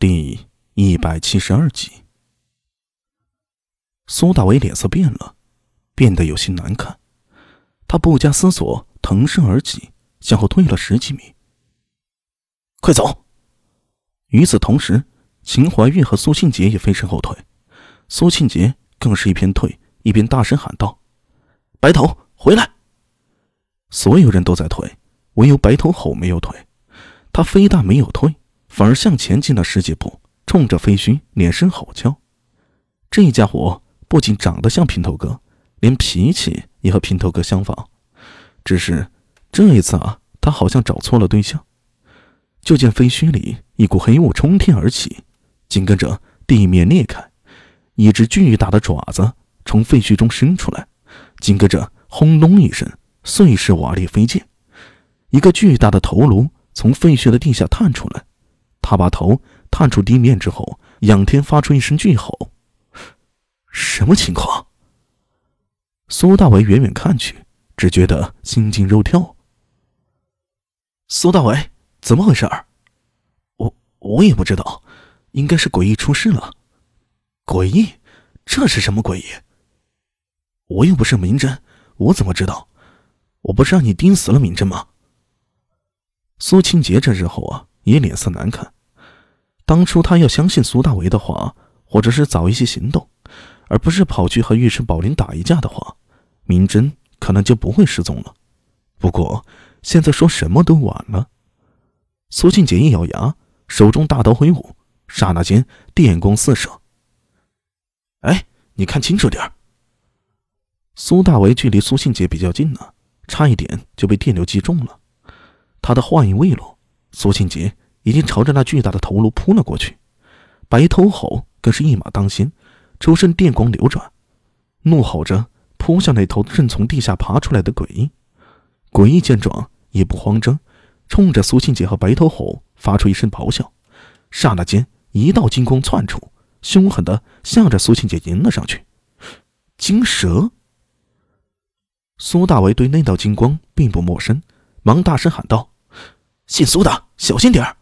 第一百七十二集，苏大伟脸色变了，变得有些难看。他不加思索，腾身而起，向后退了十几米。快走！与此同时，秦怀玉和苏庆杰也飞身后退，苏庆杰更是一边退一边大声喊道：“白头，回来！”所有人都在退，唯有白头吼没有退。他非但没有退。反而向前进了十几步，冲着废墟连声吼叫。这家伙不仅长得像平头哥，连脾气也和平头哥相仿。只是这一次啊，他好像找错了对象。就见废墟里一股黑雾冲天而起，紧跟着地面裂开，一只巨大的爪子从废墟中伸出来，紧跟着轰隆一声，碎石瓦砾飞溅，一个巨大的头颅从废墟的地下探出来。他把头探出地面之后，仰天发出一声巨吼：“什么情况？”苏大为远远看去，只觉得心惊肉跳。苏大为，怎么回事？我我也不知道，应该是诡异出事了。诡异？这是什么诡异？我又不是明侦，我怎么知道？我不是让你盯死了明侦吗？苏清杰这时候啊，也脸色难看。当初他要相信苏大为的话，或者是早一些行动，而不是跑去和尉迟宝林打一架的话，明真可能就不会失踪了。不过现在说什么都晚了。苏庆杰一咬牙，手中大刀挥舞，刹那间电光四射。哎，你看清楚点苏大为距离苏庆杰比较近呢，差一点就被电流击中了。他的话音未落，苏庆杰。已经朝着那巨大的头颅扑了过去，白头吼更是一马当先，周身电光流转，怒吼着扑向那头正从地下爬出来的诡异。诡异见状也不慌张，冲着苏庆杰和白头吼发出一声咆哮。刹那间，一道金光窜出，凶狠的向着苏庆杰迎了上去。金蛇！苏大为对那道金光并不陌生，忙大声喊道：“姓苏的，小心点儿！”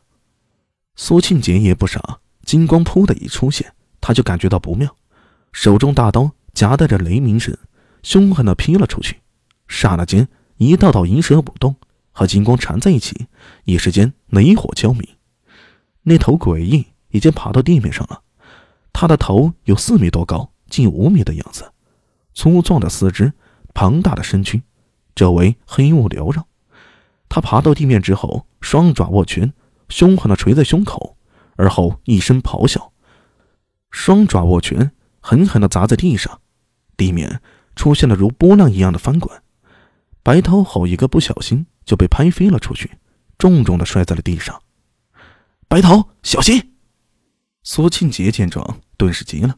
苏庆杰也不傻，金光扑的一出现，他就感觉到不妙，手中大刀夹带着雷鸣声，凶狠的劈了出去。刹那间，一道道银蛇舞动，和金光缠在一起，一时间雷火交鸣。那头诡异已经爬到地面上了，他的头有四米多高，近五米的样子，粗壮的四肢，庞大的身躯，周围黑雾缭绕。他爬到地面之后，双爪握拳。凶狠的捶在胸口，而后一声咆哮，双爪握拳，狠狠的砸在地上，地面出现了如波浪一样的翻滚。白涛吼一个不小心就被拍飞了出去，重重的摔在了地上。白涛，小心！苏庆杰见状，顿时急了，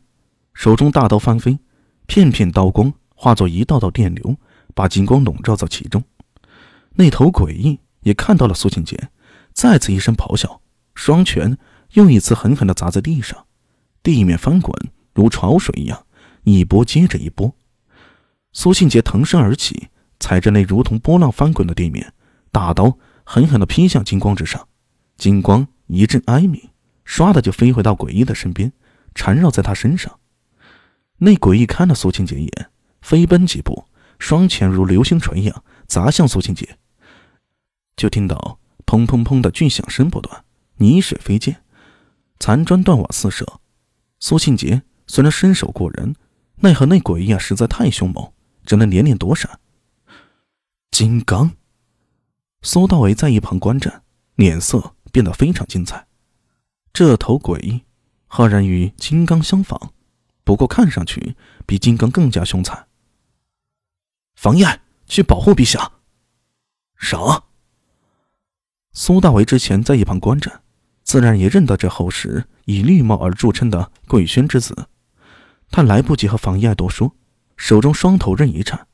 手中大刀翻飞，片片刀光化作一道道电流，把金光笼罩在其中。那头诡异也看到了苏庆杰。再次一声咆哮，双拳又一次狠狠地砸在地上，地面翻滚如潮水一样，一波接着一波。苏庆杰腾身而起，踩着那如同波浪翻滚的地面，大刀狠狠地劈向金光之上。金光一阵哀鸣，唰的就飞回到诡异的身边，缠绕在他身上。那诡异看了苏庆杰一眼，飞奔几步，双拳如流星锤一样砸向苏庆杰。就听到。砰砰砰的巨响声不断，泥水飞溅，残砖断瓦四射。苏庆杰虽然身手过人，奈何那诡异啊实在太凶猛，只能连连躲闪。金刚，苏大伟在一旁观战，脸色变得非常精彩。这头诡异，赫然与金刚相仿，不过看上去比金刚更加凶残。房燕，去保护陛下。啥？苏大为之前在一旁观战，自然也认得这后世以绿帽而著称的贵轩之子。他来不及和房爱多说，手中双头刃一颤，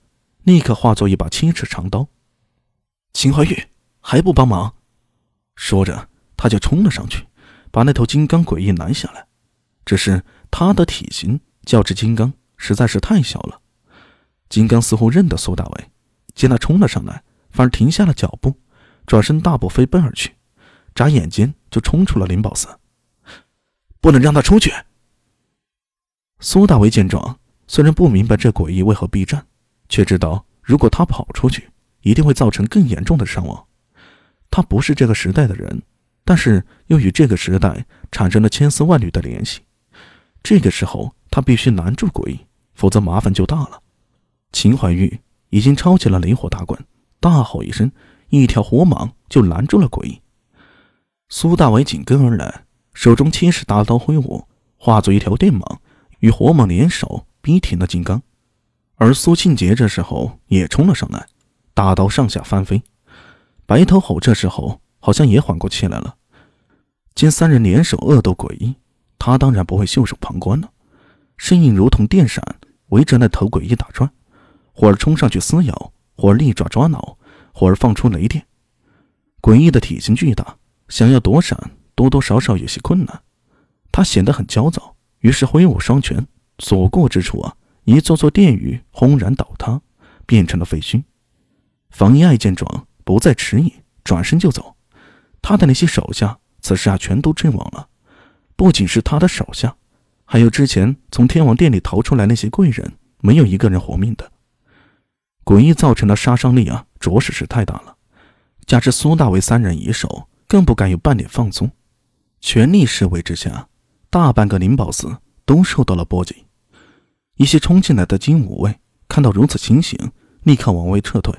立刻化作一把七尺长刀。秦怀玉还不帮忙？说着，他就冲了上去，把那头金刚诡异拦下来。只是他的体型较之金刚实在是太小了。金刚似乎认得苏大为，见他冲了上来，反而停下了脚步。转身大步飞奔而去，眨眼间就冲出了灵宝寺。不能让他出去。苏大为见状，虽然不明白这诡异为何避战，却知道如果他跑出去，一定会造成更严重的伤亡。他不是这个时代的人，但是又与这个时代产生了千丝万缕的联系。这个时候，他必须拦住诡异，否则麻烦就大了。秦怀玉已经抄起了雷火大棍，大吼一声，一条火蟒就拦住了鬼。苏大伟紧跟而来，手中七尺大刀挥舞，化作一条电蟒，与火蟒联手逼停了金刚。而苏庆杰这时候也冲了上来，大刀上下翻飞。白头吼这时候好像也缓过气来了，见三人联手恶斗诡异，他当然不会袖手旁观了，身影如同电闪，围着那头诡异打转，或儿冲上去撕咬，或儿利爪抓挠，或儿放出雷电。诡异的体型巨大。想要躲闪，多多少少有些困难。他显得很焦躁，于是挥舞双拳，所过之处啊，一座座殿宇轰然倒塌，变成了废墟。房一爱见状，不再迟疑，转身就走。他的那些手下，此时啊，全都阵亡了。不仅是他的手下，还有之前从天王殿里逃出来那些贵人，没有一个人活命的。诡异造成的杀伤力啊，着实是太大了。加之苏大为三人已守。更不敢有半点放松，全力示威之下，大半个灵宝寺都受到了波及。一些冲进来的精武卫看到如此情形，立刻往外撤退。